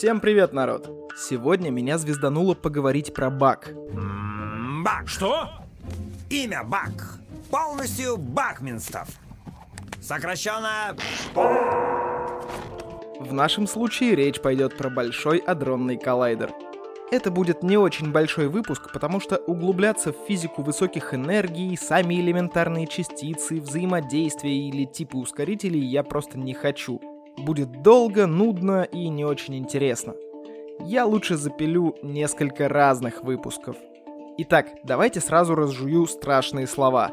Всем привет, народ! Сегодня меня звездануло поговорить про баг. Бак. Что? Имя Бак. Полностью Бакминстов. Сокращенно... В нашем случае речь пойдет про большой адронный коллайдер. Это будет не очень большой выпуск, потому что углубляться в физику высоких энергий, сами элементарные частицы, взаимодействия или типы ускорителей я просто не хочу. Будет долго, нудно и не очень интересно. Я лучше запилю несколько разных выпусков. Итак, давайте сразу разжую страшные слова.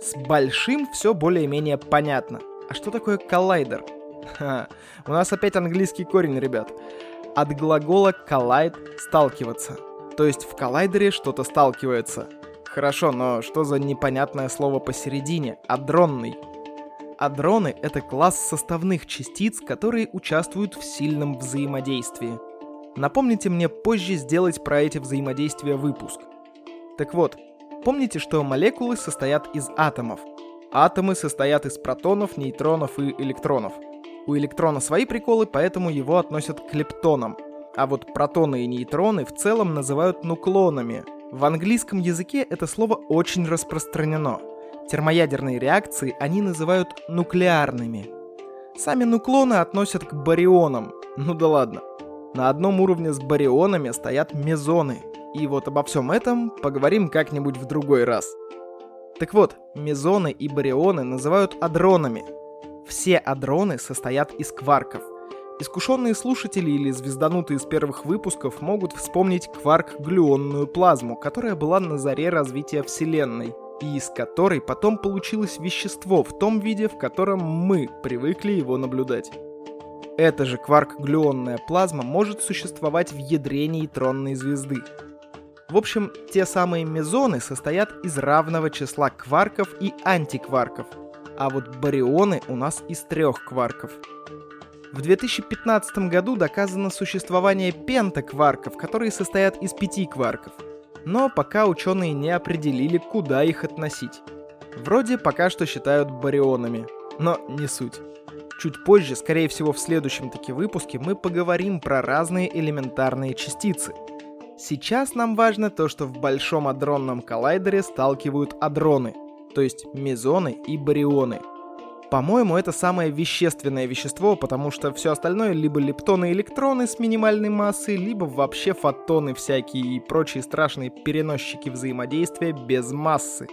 С большим все более-менее понятно. А что такое коллайдер? Ха, у нас опять английский корень, ребят. От глагола collide — сталкиваться. То есть в коллайдере что-то сталкивается. Хорошо, но что за непонятное слово посередине? Адронный. Адроны — это класс составных частиц, которые участвуют в сильном взаимодействии. Напомните мне позже сделать про эти взаимодействия выпуск. Так вот, помните, что молекулы состоят из атомов. Атомы состоят из протонов, нейтронов и электронов. У электрона свои приколы, поэтому его относят к лептонам. А вот протоны и нейтроны в целом называют нуклонами. В английском языке это слово очень распространено — Термоядерные реакции они называют нуклеарными. Сами нуклоны относят к барионам. Ну да ладно. На одном уровне с барионами стоят мезоны. И вот обо всем этом поговорим как-нибудь в другой раз. Так вот, мезоны и барионы называют адронами. Все адроны состоят из кварков. Искушенные слушатели или звезданутые из первых выпусков могут вспомнить кварк-глюонную плазму, которая была на заре развития Вселенной – и из которой потом получилось вещество в том виде, в котором мы привыкли его наблюдать. Эта же кварк-глюонная плазма может существовать в ядре нейтронной звезды. В общем, те самые мезоны состоят из равного числа кварков и антикварков, а вот барионы у нас из трех кварков. В 2015 году доказано существование пентакварков, которые состоят из пяти кварков – но пока ученые не определили, куда их относить. Вроде пока что считают барионами, но не суть. Чуть позже, скорее всего в следующем таки выпуске, мы поговорим про разные элементарные частицы. Сейчас нам важно то, что в большом адронном коллайдере сталкивают адроны, то есть мезоны и барионы – по-моему, это самое вещественное вещество, потому что все остальное либо лептоны и электроны с минимальной массой, либо вообще фотоны всякие и прочие страшные переносчики взаимодействия без массы.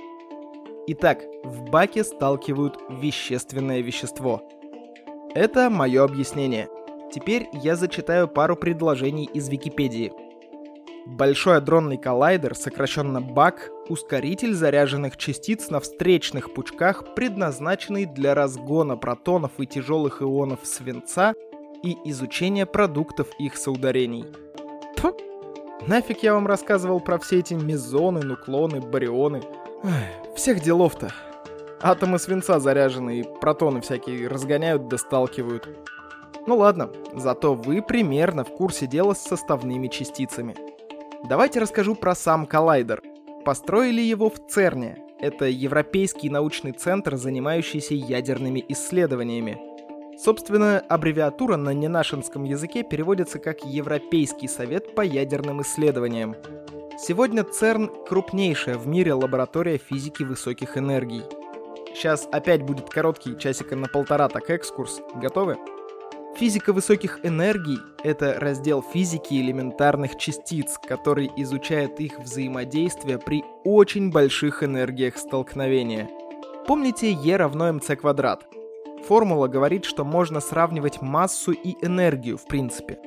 Итак, в баке сталкивают вещественное вещество. Это мое объяснение. Теперь я зачитаю пару предложений из Википедии – Большой адронный коллайдер, сокращенно БАК, ускоритель заряженных частиц на встречных пучках, предназначенный для разгона протонов и тяжелых ионов свинца и изучения продуктов их соударений. Тьфу! Нафиг я вам рассказывал про все эти мезоны, нуклоны, барионы. Эх, всех делов-то. Атомы свинца заряжены и протоны всякие разгоняют да. Ну ладно, зато вы примерно в курсе дела с составными частицами. Давайте расскажу про сам коллайдер. Построили его в ЦЕРНе. Это Европейский научный центр, занимающийся ядерными исследованиями. Собственно, аббревиатура на ненашинском языке переводится как Европейский совет по ядерным исследованиям. Сегодня ЦЕРН — крупнейшая в мире лаборатория физики высоких энергий. Сейчас опять будет короткий, часика на полтора так экскурс. Готовы? Физика высоких энергий — это раздел физики элементарных частиц, который изучает их взаимодействие при очень больших энергиях столкновения. Помните E равно mc квадрат? Формула говорит, что можно сравнивать массу и энергию в принципе.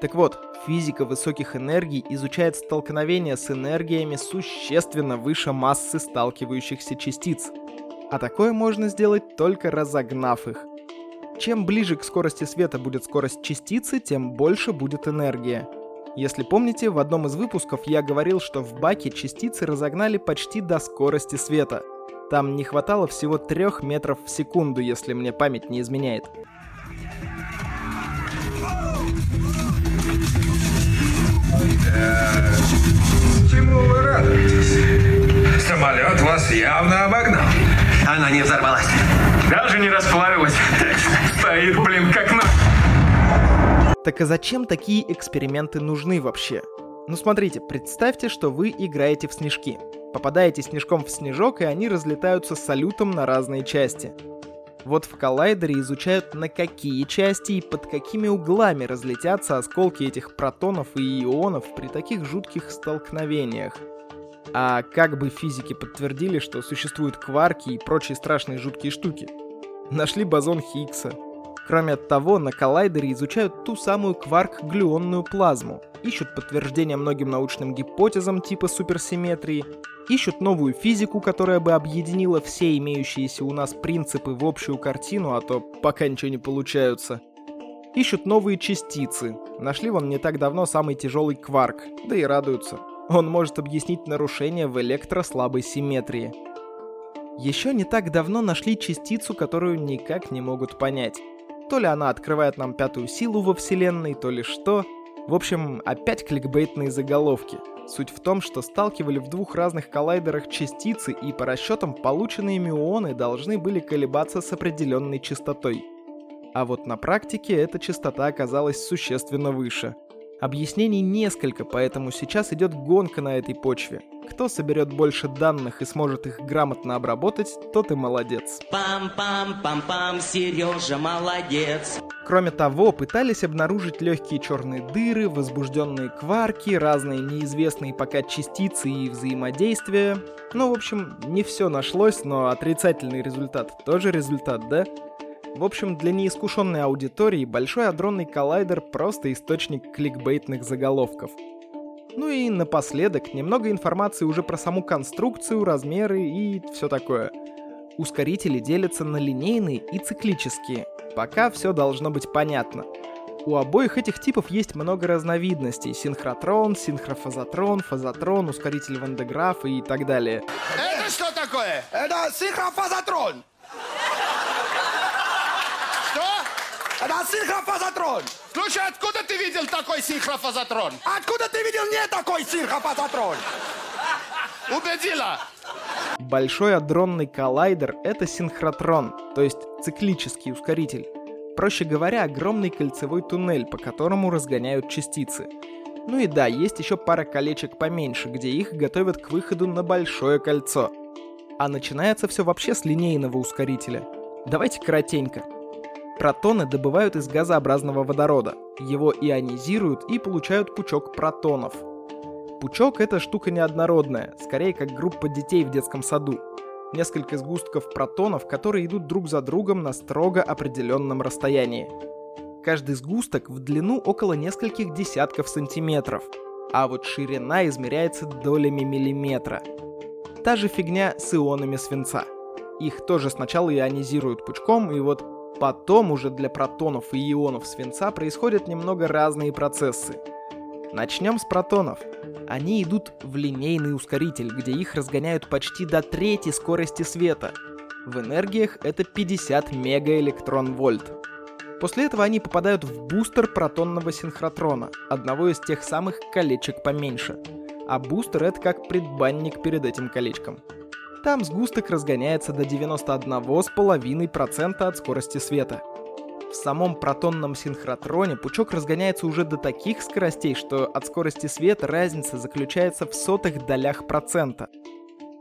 Так вот, физика высоких энергий изучает столкновение с энергиями существенно выше массы сталкивающихся частиц. А такое можно сделать только разогнав их. Чем ближе к скорости света будет скорость частицы, тем больше будет энергия. Если помните, в одном из выпусков я говорил, что в баке частицы разогнали почти до скорости света. Там не хватало всего 3 метров в секунду, если мне память не изменяет. Чему вы радуетесь? Самолет вас явно обогнал. Она не взорвалась. Даже не расплавилась. Стоит, блин, как на... Так а зачем такие эксперименты нужны вообще? Ну смотрите, представьте, что вы играете в снежки. Попадаете снежком в снежок, и они разлетаются салютом на разные части. Вот в коллайдере изучают, на какие части и под какими углами разлетятся осколки этих протонов и ионов при таких жутких столкновениях. А как бы физики подтвердили, что существуют кварки и прочие страшные жуткие штуки? Нашли бозон Хиггса. Кроме того, на коллайдере изучают ту самую кварк-глюонную плазму, ищут подтверждения многим научным гипотезам типа суперсимметрии, ищут новую физику, которая бы объединила все имеющиеся у нас принципы в общую картину, а то пока ничего не получаются. Ищут новые частицы. Нашли вон не так давно самый тяжелый кварк, да и радуются. Он может объяснить нарушение в электрослабой симметрии. Еще не так давно нашли частицу, которую никак не могут понять. То ли она открывает нам пятую силу во Вселенной, то ли что. В общем, опять кликбейтные заголовки. Суть в том, что сталкивали в двух разных коллайдерах частицы, и по расчетам полученные мюоны должны были колебаться с определенной частотой. А вот на практике эта частота оказалась существенно выше – Объяснений несколько, поэтому сейчас идет гонка на этой почве. Кто соберет больше данных и сможет их грамотно обработать, тот и молодец. Пам-пам-пам-пам, Сережа молодец. Кроме того, пытались обнаружить легкие черные дыры, возбужденные кварки, разные неизвестные пока частицы и взаимодействия. Ну, в общем, не все нашлось, но отрицательный результат тоже результат, да? В общем, для неискушенной аудитории Большой Адронный Коллайдер просто источник кликбейтных заголовков. Ну и напоследок немного информации уже про саму конструкцию, размеры и все такое. Ускорители делятся на линейные и циклические. Пока все должно быть понятно. У обоих этих типов есть много разновидностей. Синхротрон, синхрофазотрон, фазотрон, ускоритель Вандеграфа и так далее. Это что такое? Это синхрофазотрон! Это синхрофазотрон! Слушай, откуда ты видел такой синхрофазотрон? Откуда ты видел не такой синхрофазотрон? Убедила! Большой адронный коллайдер — это синхротрон, то есть циклический ускоритель. Проще говоря, огромный кольцевой туннель, по которому разгоняют частицы. Ну и да, есть еще пара колечек поменьше, где их готовят к выходу на большое кольцо. А начинается все вообще с линейного ускорителя. Давайте коротенько. Протоны добывают из газообразного водорода. Его ионизируют и получают пучок протонов. Пучок — это штука неоднородная, скорее как группа детей в детском саду. Несколько сгустков протонов, которые идут друг за другом на строго определенном расстоянии. Каждый сгусток в длину около нескольких десятков сантиметров, а вот ширина измеряется долями миллиметра. Та же фигня с ионами свинца. Их тоже сначала ионизируют пучком, и вот Потом уже для протонов и ионов свинца происходят немного разные процессы. Начнем с протонов. Они идут в линейный ускоритель, где их разгоняют почти до трети скорости света. В энергиях это 50 мегаэлектрон-вольт. После этого они попадают в бустер протонного синхротрона, одного из тех самых колечек поменьше. А бустер это как предбанник перед этим колечком. Там сгусток разгоняется до 91,5% от скорости света. В самом протонном синхротроне пучок разгоняется уже до таких скоростей, что от скорости света разница заключается в сотых долях процента.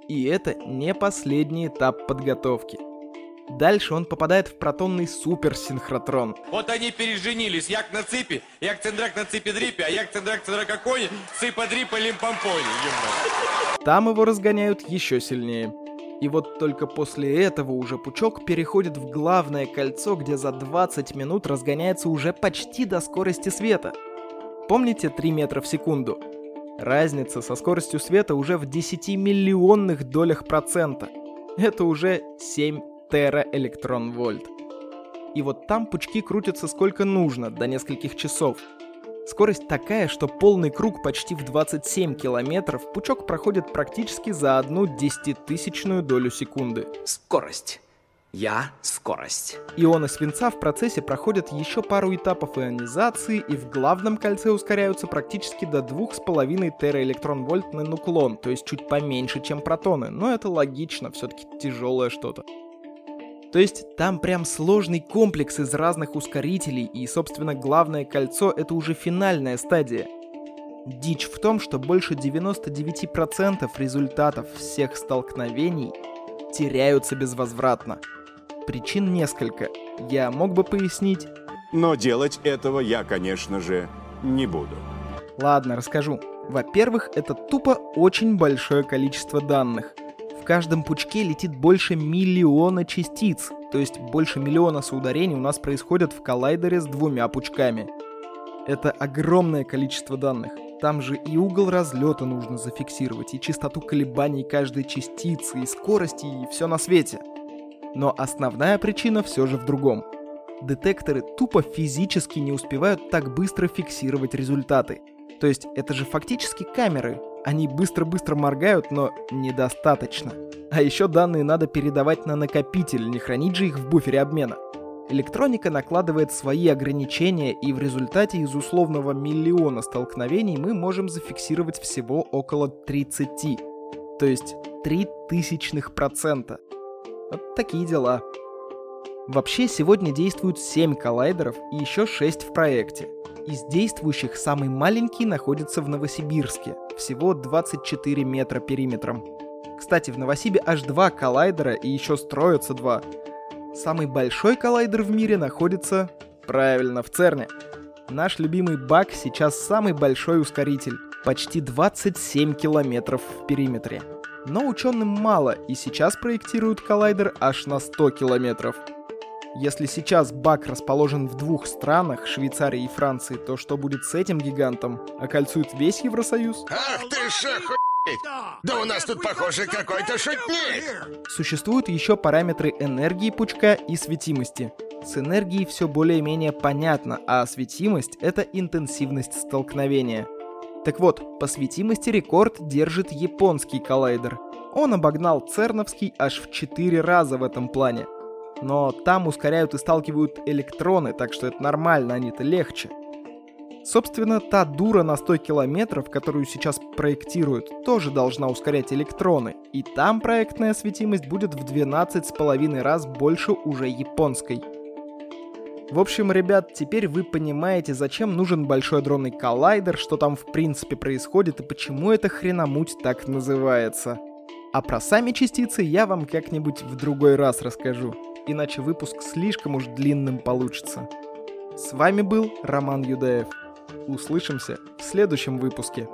И это не последний этап подготовки. Дальше он попадает в протонный суперсинхротрон. Вот они переженились. Як на ципе, як цендрак на ципе дрипе, а як цендрак цендракаконе, ципа дрипа лимпомпоне. Там его разгоняют еще сильнее. И вот только после этого уже пучок переходит в главное кольцо, где за 20 минут разгоняется уже почти до скорости света. Помните 3 метра в секунду? Разница со скоростью света уже в 10 миллионных долях процента. Это уже 7 тераэлектрон-вольт. И вот там пучки крутятся сколько нужно, до нескольких часов. Скорость такая, что полный круг почти в 27 километров пучок проходит практически за одну десятитысячную долю секунды. Скорость. Я — скорость. Ионы свинца в процессе проходят еще пару этапов ионизации и в главном кольце ускоряются практически до 2,5 тераэлектрон-вольт на нуклон, то есть чуть поменьше, чем протоны, но это логично, все-таки тяжелое что-то. То есть там прям сложный комплекс из разных ускорителей, и, собственно, главное кольцо — это уже финальная стадия. Дичь в том, что больше 99% результатов всех столкновений теряются безвозвратно. Причин несколько. Я мог бы пояснить? Но делать этого я, конечно же, не буду. Ладно, расскажу. Во-первых, это тупо очень большое количество данных. Каждом пучке летит больше миллиона частиц, то есть больше миллиона соударений у нас происходят в коллайдере с двумя пучками. Это огромное количество данных. Там же и угол разлета нужно зафиксировать, и частоту колебаний каждой частицы, и скорости, и все на свете. Но основная причина все же в другом. Детекторы тупо физически не успевают так быстро фиксировать результаты. То есть это же фактически камеры. Они быстро-быстро моргают, но недостаточно. А еще данные надо передавать на накопитель, не хранить же их в буфере обмена. Электроника накладывает свои ограничения, и в результате из условного миллиона столкновений мы можем зафиксировать всего около 30. То есть 3 тысячных процента. Вот такие дела. Вообще сегодня действуют 7 коллайдеров и еще 6 в проекте. Из действующих самый маленький находится в Новосибирске, всего 24 метра периметром. Кстати, в Новосибе аж два коллайдера и еще строятся два. Самый большой коллайдер в мире находится, правильно, в ЦЕРНе. Наш любимый БАК сейчас самый большой ускоритель, почти 27 километров в периметре. Но ученым мало, и сейчас проектируют коллайдер аж на 100 километров. Если сейчас БАК расположен в двух странах, Швейцарии и Франции, то что будет с этим гигантом? Окольцует весь Евросоюз? Ах ты ж! Да у нас тут, похоже, какой-то шутник! Существуют еще параметры энергии пучка и светимости. С энергией все более-менее понятно, а светимость — это интенсивность столкновения. Так вот, по светимости рекорд держит японский коллайдер. Он обогнал церновский аж в 4 раза в этом плане. Но там ускоряют и сталкивают электроны, так что это нормально, они-то легче. Собственно, та дура на 100 километров, которую сейчас проектируют, тоже должна ускорять электроны. И там проектная светимость будет в 12,5 раз больше уже японской. В общем, ребят, теперь вы понимаете, зачем нужен большой дронный коллайдер, что там в принципе происходит и почему эта хреномуть так называется. А про сами частицы я вам как-нибудь в другой раз расскажу, иначе выпуск слишком уж длинным получится. С вами был Роман Юдаев. Услышимся в следующем выпуске.